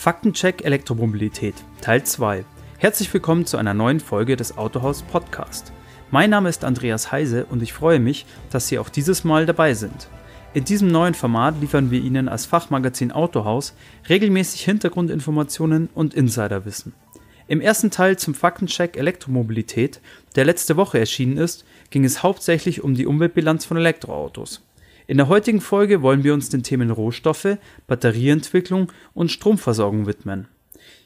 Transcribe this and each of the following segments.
Faktencheck Elektromobilität Teil 2. Herzlich willkommen zu einer neuen Folge des Autohaus Podcast. Mein Name ist Andreas Heise und ich freue mich, dass Sie auch dieses Mal dabei sind. In diesem neuen Format liefern wir Ihnen als Fachmagazin Autohaus regelmäßig Hintergrundinformationen und Insiderwissen. Im ersten Teil zum Faktencheck Elektromobilität, der letzte Woche erschienen ist, ging es hauptsächlich um die Umweltbilanz von Elektroautos. In der heutigen Folge wollen wir uns den Themen Rohstoffe, Batterieentwicklung und Stromversorgung widmen.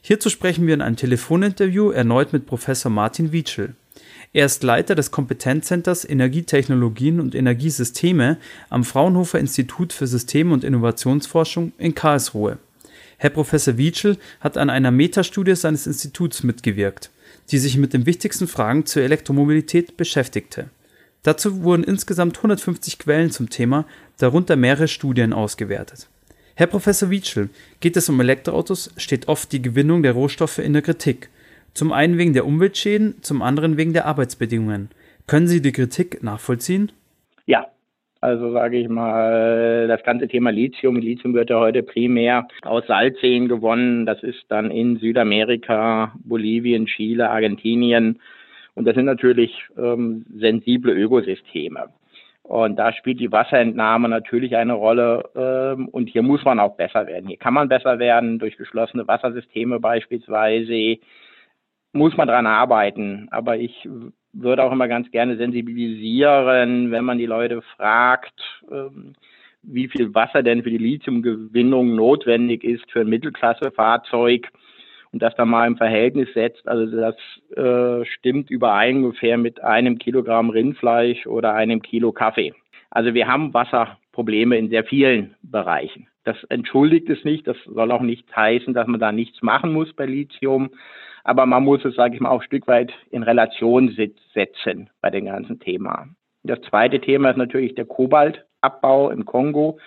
Hierzu sprechen wir in einem Telefoninterview erneut mit Professor Martin Wietschel. Er ist Leiter des Kompetenzzenters Energietechnologien und Energiesysteme am Fraunhofer Institut für System- und Innovationsforschung in Karlsruhe. Herr Professor Wietschel hat an einer Metastudie seines Instituts mitgewirkt, die sich mit den wichtigsten Fragen zur Elektromobilität beschäftigte. Dazu wurden insgesamt 150 Quellen zum Thema, darunter mehrere Studien ausgewertet. Herr Professor Wietschel, geht es um Elektroautos, steht oft die Gewinnung der Rohstoffe in der Kritik. Zum einen wegen der Umweltschäden, zum anderen wegen der Arbeitsbedingungen. Können Sie die Kritik nachvollziehen? Ja, also sage ich mal, das ganze Thema Lithium. Lithium wird ja heute primär aus Salzseen gewonnen. Das ist dann in Südamerika, Bolivien, Chile, Argentinien und das sind natürlich ähm, sensible Ökosysteme. Und da spielt die Wasserentnahme natürlich eine Rolle. Ähm, und hier muss man auch besser werden. Hier kann man besser werden durch geschlossene Wassersysteme beispielsweise. Muss man dran arbeiten. Aber ich würde auch immer ganz gerne sensibilisieren, wenn man die Leute fragt, ähm, wie viel Wasser denn für die Lithiumgewinnung notwendig ist für ein Mittelklassefahrzeug und das dann mal im Verhältnis setzt, also das äh, stimmt überein ungefähr mit einem Kilogramm Rindfleisch oder einem Kilo Kaffee. Also wir haben Wasserprobleme in sehr vielen Bereichen. Das entschuldigt es nicht, das soll auch nicht heißen, dass man da nichts machen muss bei Lithium, aber man muss es, sage ich mal, auch ein Stück weit in Relation setzen bei dem ganzen Thema. Das zweite Thema ist natürlich der Kobaltabbau im Kongo.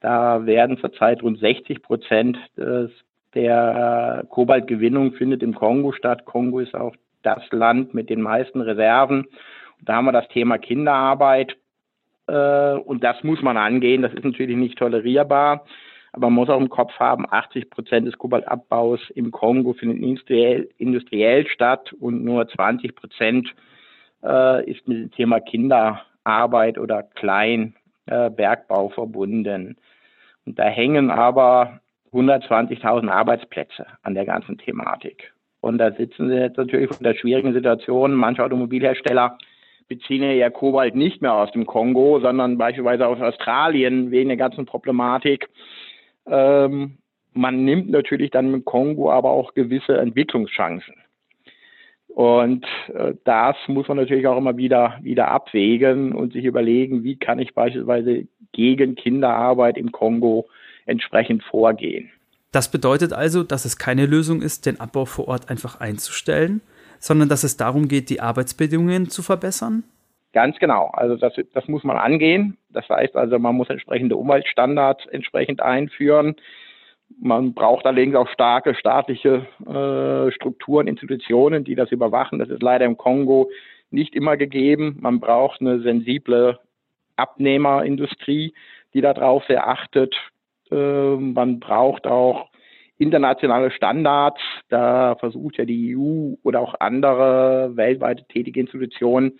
Da werden zurzeit rund 60 Prozent des der Kobaltgewinnung findet im Kongo statt. Kongo ist auch das Land mit den meisten Reserven. Da haben wir das Thema Kinderarbeit. Äh, und das muss man angehen. Das ist natürlich nicht tolerierbar. Aber man muss auch im Kopf haben, 80 Prozent des Kobaltabbaus im Kongo findet industriell, industriell statt und nur 20 Prozent äh, ist mit dem Thema Kinderarbeit oder Kleinbergbau äh, verbunden. Und da hängen aber 120.000 Arbeitsplätze an der ganzen Thematik. Und da sitzen sie jetzt natürlich von der schwierigen Situation. Manche Automobilhersteller beziehen ja Kobalt nicht mehr aus dem Kongo, sondern beispielsweise aus Australien wegen der ganzen Problematik. Ähm, man nimmt natürlich dann im Kongo aber auch gewisse Entwicklungschancen. Und äh, das muss man natürlich auch immer wieder, wieder abwägen und sich überlegen, wie kann ich beispielsweise gegen Kinderarbeit im Kongo entsprechend vorgehen. Das bedeutet also, dass es keine Lösung ist, den Abbau vor Ort einfach einzustellen, sondern dass es darum geht, die Arbeitsbedingungen zu verbessern? Ganz genau. Also das, das muss man angehen. Das heißt also, man muss entsprechende Umweltstandards entsprechend einführen. Man braucht allerdings auch starke staatliche äh, Strukturen, Institutionen, die das überwachen. Das ist leider im Kongo nicht immer gegeben. Man braucht eine sensible Abnehmerindustrie, die darauf sehr achtet. Ähm, man braucht auch internationale Standards. Da versucht ja die EU oder auch andere weltweit tätige Institutionen,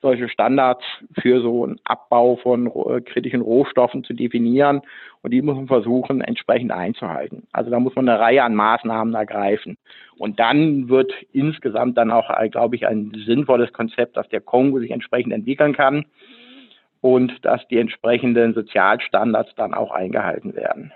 solche Standards für so einen Abbau von äh, kritischen Rohstoffen zu definieren. Und die muss man versuchen, entsprechend einzuhalten. Also da muss man eine Reihe an Maßnahmen ergreifen. Und dann wird insgesamt dann auch, äh, glaube ich, ein sinnvolles Konzept, dass der Kongo sich entsprechend entwickeln kann und dass die entsprechenden Sozialstandards dann auch eingehalten werden.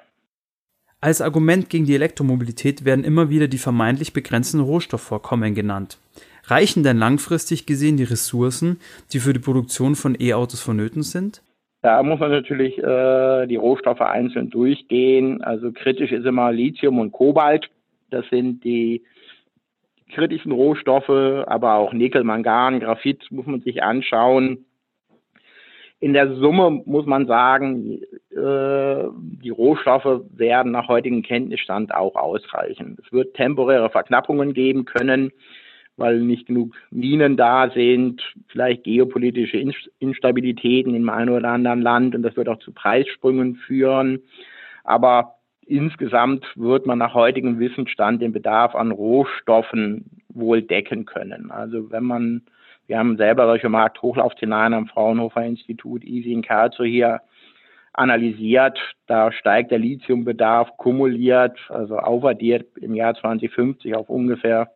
Als Argument gegen die Elektromobilität werden immer wieder die vermeintlich begrenzten Rohstoffvorkommen genannt. Reichen denn langfristig gesehen die Ressourcen, die für die Produktion von E-Autos vonnöten sind? Da muss man natürlich äh, die Rohstoffe einzeln durchgehen. Also kritisch ist immer Lithium und Kobalt. Das sind die kritischen Rohstoffe, aber auch Nickel, Mangan, Graphit muss man sich anschauen in der Summe muss man sagen, äh, die Rohstoffe werden nach heutigem Kenntnisstand auch ausreichen. Es wird temporäre Verknappungen geben können, weil nicht genug Minen da sind, vielleicht geopolitische Instabilitäten im einen oder anderen Land und das wird auch zu Preissprüngen führen. Aber insgesamt wird man nach heutigem Wissensstand den Bedarf an Rohstoffen wohl decken können. Also wenn man, wir haben selber solche Markthochlaufszenarien am Fraunhofer Institut Easy in Karlsruhe hier analysiert. Da steigt der Lithiumbedarf kumuliert, also aufaddiert im Jahr 2050 auf ungefähr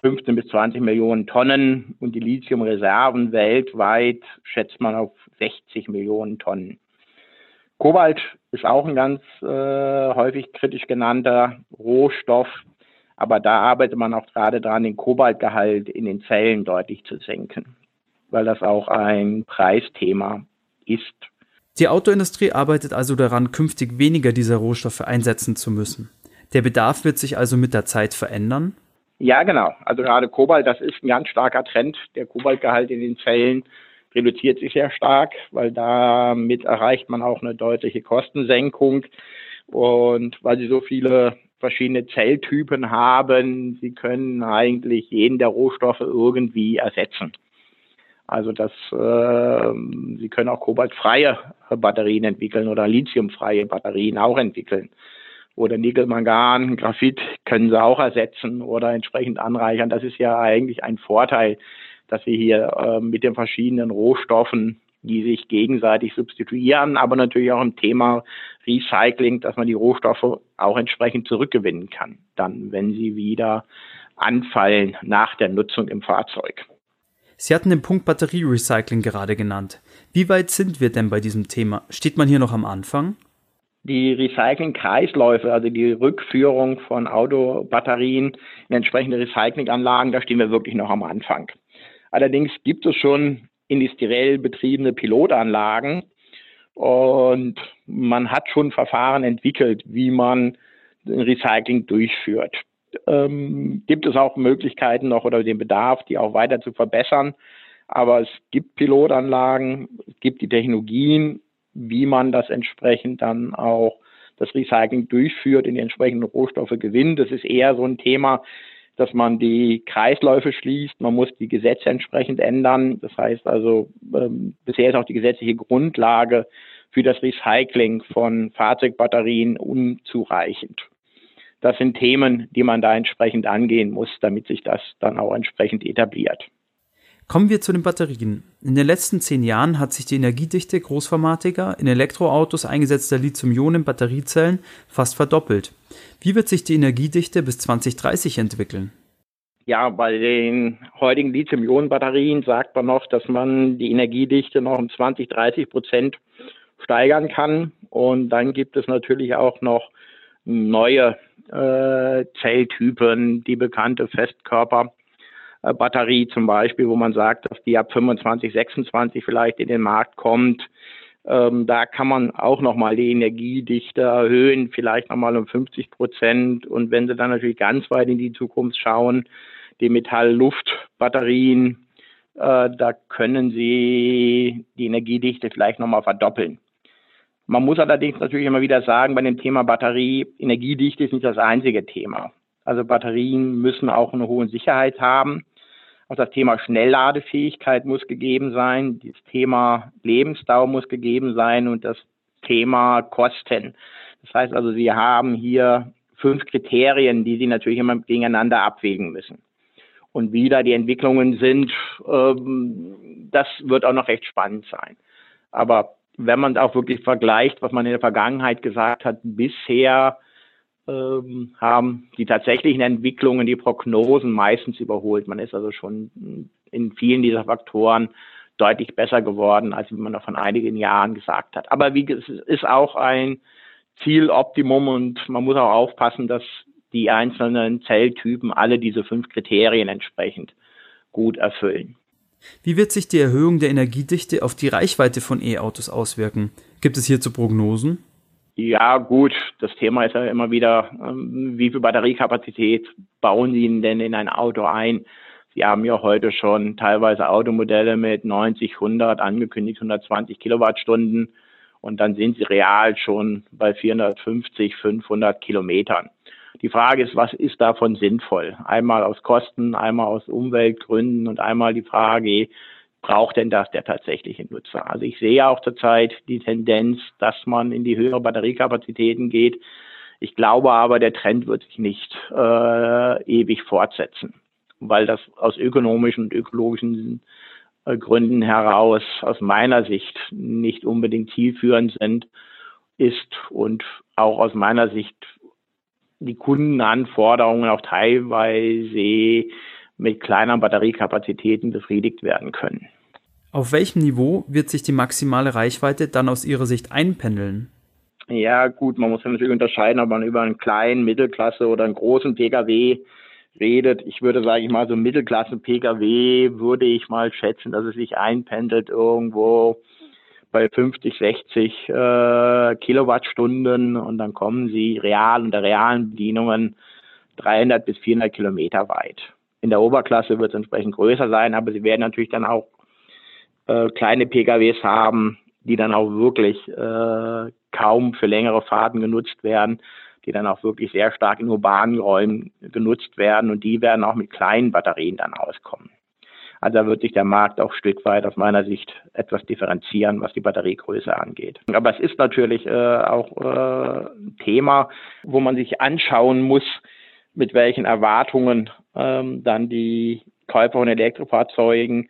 15 bis 20 Millionen Tonnen und die Lithiumreserven weltweit schätzt man auf 60 Millionen Tonnen. Kobalt ist auch ein ganz äh, häufig kritisch genannter Rohstoff, aber da arbeitet man auch gerade dran, den Kobaltgehalt in den Zellen deutlich zu senken, weil das auch ein Preisthema ist. Die Autoindustrie arbeitet also daran, künftig weniger dieser Rohstoffe einsetzen zu müssen. Der Bedarf wird sich also mit der Zeit verändern? Ja, genau. Also gerade Kobalt, das ist ein ganz starker Trend. Der Kobaltgehalt in den Zellen reduziert sich sehr stark, weil damit erreicht man auch eine deutliche Kostensenkung. Und weil sie so viele verschiedene Zelltypen haben, sie können eigentlich jeden der Rohstoffe irgendwie ersetzen. Also das, äh, Sie können auch kobaltfreie Batterien entwickeln oder lithiumfreie Batterien auch entwickeln. Oder Nickel, Mangan, Graphit können Sie auch ersetzen oder entsprechend anreichern. Das ist ja eigentlich ein Vorteil, dass wir hier äh, mit den verschiedenen Rohstoffen, die sich gegenseitig substituieren, aber natürlich auch im Thema Recycling, dass man die Rohstoffe auch entsprechend zurückgewinnen kann, dann, wenn sie wieder anfallen nach der Nutzung im Fahrzeug. Sie hatten den Punkt Batterierecycling gerade genannt. Wie weit sind wir denn bei diesem Thema? Steht man hier noch am Anfang? Die Recycling-Kreisläufe, also die Rückführung von Autobatterien in entsprechende Recyclinganlagen, da stehen wir wirklich noch am Anfang. Allerdings gibt es schon industriell betriebene Pilotanlagen und man hat schon Verfahren entwickelt, wie man Recycling durchführt ähm, gibt es auch Möglichkeiten noch oder den Bedarf, die auch weiter zu verbessern. Aber es gibt Pilotanlagen, es gibt die Technologien, wie man das entsprechend dann auch das Recycling durchführt, in die entsprechenden Rohstoffe gewinnt. Das ist eher so ein Thema, dass man die Kreisläufe schließt. Man muss die Gesetze entsprechend ändern. Das heißt also, ähm, bisher ist auch die gesetzliche Grundlage für das Recycling von Fahrzeugbatterien unzureichend das sind Themen, die man da entsprechend angehen muss, damit sich das dann auch entsprechend etabliert. Kommen wir zu den Batterien. In den letzten zehn Jahren hat sich die Energiedichte großformatiger, in Elektroautos eingesetzter Lithium-Ionen-Batteriezellen fast verdoppelt. Wie wird sich die Energiedichte bis 2030 entwickeln? Ja, bei den heutigen Lithium-Ionen-Batterien sagt man noch, dass man die Energiedichte noch um 20, 30 Prozent steigern kann. Und dann gibt es natürlich auch noch neue äh, Zelltypen, die bekannte Festkörperbatterie zum Beispiel, wo man sagt, dass die ab 25, 26 vielleicht in den Markt kommt. Ähm, da kann man auch nochmal die Energiedichte erhöhen, vielleicht nochmal um 50 Prozent. Und wenn Sie dann natürlich ganz weit in die Zukunft schauen, die Metall-Luft-Batterien, äh, da können Sie die Energiedichte vielleicht nochmal verdoppeln. Man muss allerdings natürlich immer wieder sagen, bei dem Thema Batterie, Energiedichte ist nicht das einzige Thema. Also Batterien müssen auch eine hohe Sicherheit haben. Auch das Thema Schnellladefähigkeit muss gegeben sein. Das Thema Lebensdauer muss gegeben sein und das Thema Kosten. Das heißt also, Sie haben hier fünf Kriterien, die Sie natürlich immer gegeneinander abwägen müssen. Und wie da die Entwicklungen sind, ähm, das wird auch noch recht spannend sein. Aber wenn man auch wirklich vergleicht, was man in der Vergangenheit gesagt hat, bisher ähm, haben die tatsächlichen Entwicklungen die Prognosen meistens überholt. Man ist also schon in vielen dieser Faktoren deutlich besser geworden, als man noch von einigen Jahren gesagt hat. Aber wie es ist auch ein Zieloptimum und man muss auch aufpassen, dass die einzelnen Zelltypen alle diese fünf Kriterien entsprechend gut erfüllen. Wie wird sich die Erhöhung der Energiedichte auf die Reichweite von E-Autos auswirken? Gibt es hierzu Prognosen? Ja, gut. Das Thema ist ja immer wieder, ähm, wie viel Batteriekapazität bauen Sie denn in ein Auto ein? Sie haben ja heute schon teilweise Automodelle mit 90, 100, angekündigt 120 Kilowattstunden und dann sind sie real schon bei 450, 500 Kilometern. Die Frage ist, was ist davon sinnvoll? Einmal aus Kosten, einmal aus Umweltgründen und einmal die Frage, braucht denn das der tatsächliche Nutzer? Also ich sehe auch zurzeit die Tendenz, dass man in die höhere Batteriekapazitäten geht. Ich glaube aber, der Trend wird sich nicht äh, ewig fortsetzen, weil das aus ökonomischen und ökologischen äh, Gründen heraus aus meiner Sicht nicht unbedingt zielführend sind, ist und auch aus meiner Sicht die Kundenanforderungen auch teilweise mit kleineren Batteriekapazitäten befriedigt werden können. Auf welchem Niveau wird sich die maximale Reichweite dann aus Ihrer Sicht einpendeln? Ja, gut, man muss ja natürlich unterscheiden, ob man über einen kleinen, Mittelklasse oder einen großen Pkw redet. Ich würde, sage ich mal, so Mittelklasse-Pkw würde ich mal schätzen, dass es sich einpendelt irgendwo bei 50, 60 äh, Kilowattstunden und dann kommen sie real unter realen Bedienungen 300 bis 400 Kilometer weit. In der Oberklasse wird es entsprechend größer sein, aber sie werden natürlich dann auch äh, kleine PKWs haben, die dann auch wirklich äh, kaum für längere Fahrten genutzt werden, die dann auch wirklich sehr stark in urbanen Räumen genutzt werden und die werden auch mit kleinen Batterien dann auskommen. Also da wird sich der Markt auch ein Stück weit aus meiner Sicht etwas differenzieren, was die Batteriegröße angeht. Aber es ist natürlich äh, auch äh, ein Thema, wo man sich anschauen muss, mit welchen Erwartungen ähm, dann die Käufer von Elektrofahrzeugen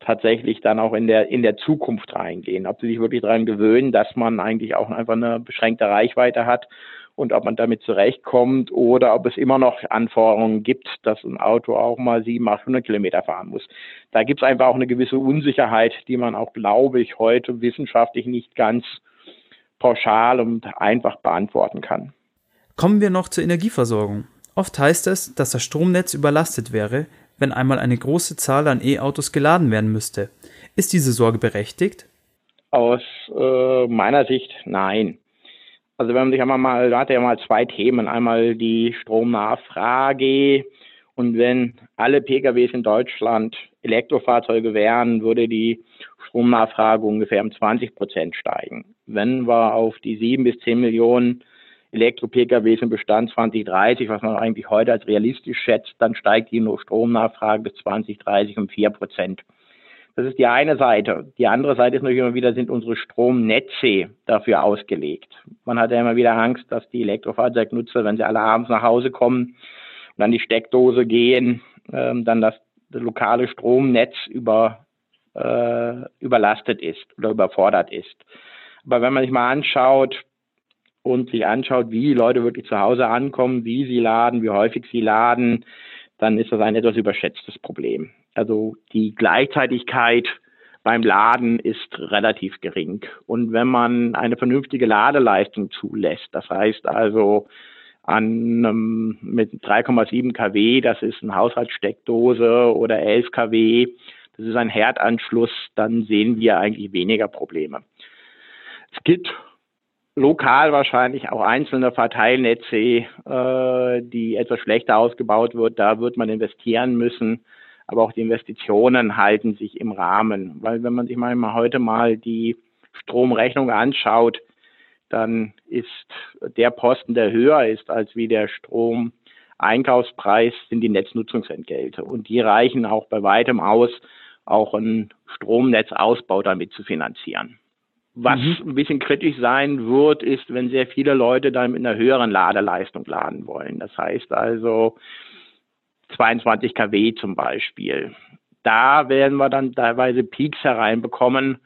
tatsächlich dann auch in der, in der Zukunft reingehen. Ob sie sich wirklich daran gewöhnen, dass man eigentlich auch einfach eine beschränkte Reichweite hat und ob man damit zurechtkommt oder ob es immer noch Anforderungen gibt, dass ein Auto auch mal 700, 800 Kilometer fahren muss. Da gibt es einfach auch eine gewisse Unsicherheit, die man auch, glaube ich, heute wissenschaftlich nicht ganz pauschal und einfach beantworten kann. Kommen wir noch zur Energieversorgung. Oft heißt es, dass das Stromnetz überlastet wäre, wenn einmal eine große Zahl an E-Autos geladen werden müsste. Ist diese Sorge berechtigt? Aus äh, meiner Sicht nein. Also wenn man sich einmal mal, da hat er ja mal zwei Themen. Einmal die Stromnachfrage und wenn alle PKWs in Deutschland Elektrofahrzeuge wären, würde die Stromnachfrage ungefähr um 20 Prozent steigen. Wenn wir auf die sieben bis zehn Millionen Elektro-PKWs im Bestand 2030, was man eigentlich heute als realistisch schätzt, dann steigt die Stromnachfrage bis 2030 um vier Prozent. Das ist die eine Seite. Die andere Seite ist natürlich immer wieder, sind unsere Stromnetze dafür ausgelegt. Man hat ja immer wieder Angst, dass die Elektrofahrzeugnutzer, wenn sie alle abends nach Hause kommen und an die Steckdose gehen, ähm, dann das, das, lokale Stromnetz über, äh, überlastet ist oder überfordert ist. Aber wenn man sich mal anschaut und sich anschaut, wie die Leute wirklich zu Hause ankommen, wie sie laden, wie häufig sie laden, dann ist das ein etwas überschätztes Problem. Also die Gleichzeitigkeit beim Laden ist relativ gering. Und wenn man eine vernünftige Ladeleistung zulässt, das heißt also an ähm, mit 3,7 kW, das ist eine Haushaltssteckdose oder 11 kW, das ist ein Herdanschluss, dann sehen wir eigentlich weniger Probleme. Es gibt lokal wahrscheinlich auch einzelne Verteilnetze, äh, die etwas schlechter ausgebaut wird. Da wird man investieren müssen aber auch die Investitionen halten sich im Rahmen. Weil wenn man sich mal heute mal die Stromrechnung anschaut, dann ist der Posten, der höher ist als wie der Stromeinkaufspreis, sind die Netznutzungsentgelte. Und die reichen auch bei weitem aus, auch einen Stromnetzausbau damit zu finanzieren. Was mhm. ein bisschen kritisch sein wird, ist, wenn sehr viele Leute dann mit einer höheren Ladeleistung laden wollen. Das heißt also, 22 kW zum Beispiel. Da werden wir dann teilweise Peaks hereinbekommen.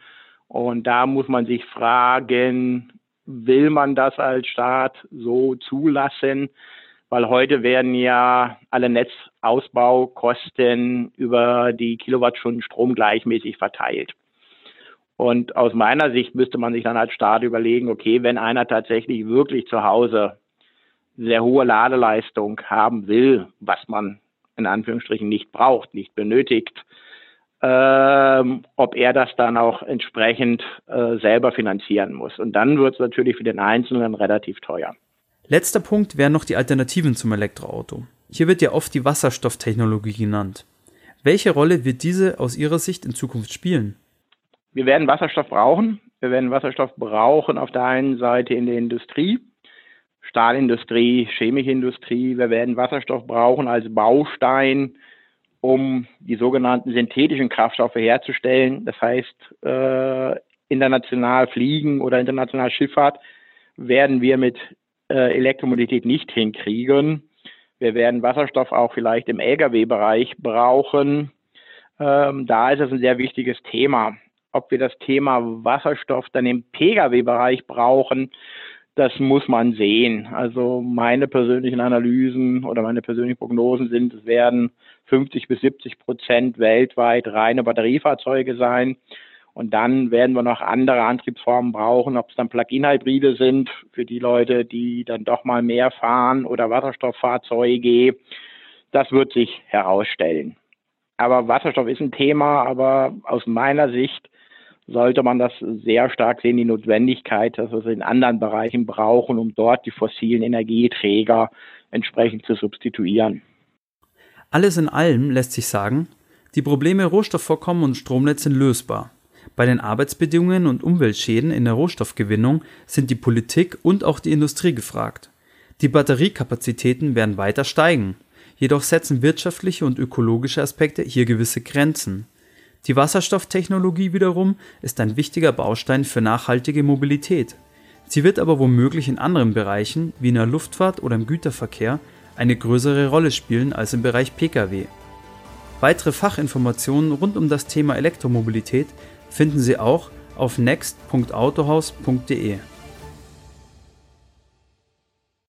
Und da muss man sich fragen, will man das als Staat so zulassen? Weil heute werden ja alle Netzausbaukosten über die Kilowattstunden Strom gleichmäßig verteilt. Und aus meiner Sicht müsste man sich dann als Staat überlegen, okay, wenn einer tatsächlich wirklich zu Hause sehr hohe Ladeleistung haben will, was man in Anführungsstrichen nicht braucht, nicht benötigt, ähm, ob er das dann auch entsprechend äh, selber finanzieren muss. Und dann wird es natürlich für den Einzelnen relativ teuer. Letzter Punkt wären noch die Alternativen zum Elektroauto. Hier wird ja oft die Wasserstofftechnologie genannt. Welche Rolle wird diese aus Ihrer Sicht in Zukunft spielen? Wir werden Wasserstoff brauchen. Wir werden Wasserstoff brauchen auf der einen Seite in der Industrie, Stahlindustrie, Chemikindustrie. Wir werden Wasserstoff brauchen als Baustein, um die sogenannten synthetischen Kraftstoffe herzustellen. Das heißt, äh, international Fliegen oder international Schifffahrt werden wir mit äh, Elektromobilität nicht hinkriegen. Wir werden Wasserstoff auch vielleicht im Lkw-Bereich brauchen. Ähm, da ist es ein sehr wichtiges Thema. Ob wir das Thema Wasserstoff dann im Pkw-Bereich brauchen, das muss man sehen. Also meine persönlichen Analysen oder meine persönlichen Prognosen sind, es werden 50 bis 70 Prozent weltweit reine Batteriefahrzeuge sein. Und dann werden wir noch andere Antriebsformen brauchen, ob es dann Plug-in-Hybride sind für die Leute, die dann doch mal mehr fahren oder Wasserstofffahrzeuge. Das wird sich herausstellen. Aber Wasserstoff ist ein Thema, aber aus meiner Sicht sollte man das sehr stark sehen, die Notwendigkeit, dass wir es in anderen Bereichen brauchen, um dort die fossilen Energieträger entsprechend zu substituieren. Alles in allem lässt sich sagen, die Probleme Rohstoffvorkommen und Stromnetz sind lösbar. Bei den Arbeitsbedingungen und Umweltschäden in der Rohstoffgewinnung sind die Politik und auch die Industrie gefragt. Die Batteriekapazitäten werden weiter steigen, jedoch setzen wirtschaftliche und ökologische Aspekte hier gewisse Grenzen. Die Wasserstofftechnologie wiederum ist ein wichtiger Baustein für nachhaltige Mobilität. Sie wird aber womöglich in anderen Bereichen, wie in der Luftfahrt oder im Güterverkehr, eine größere Rolle spielen als im Bereich Pkw. Weitere Fachinformationen rund um das Thema Elektromobilität finden Sie auch auf next.autohaus.de.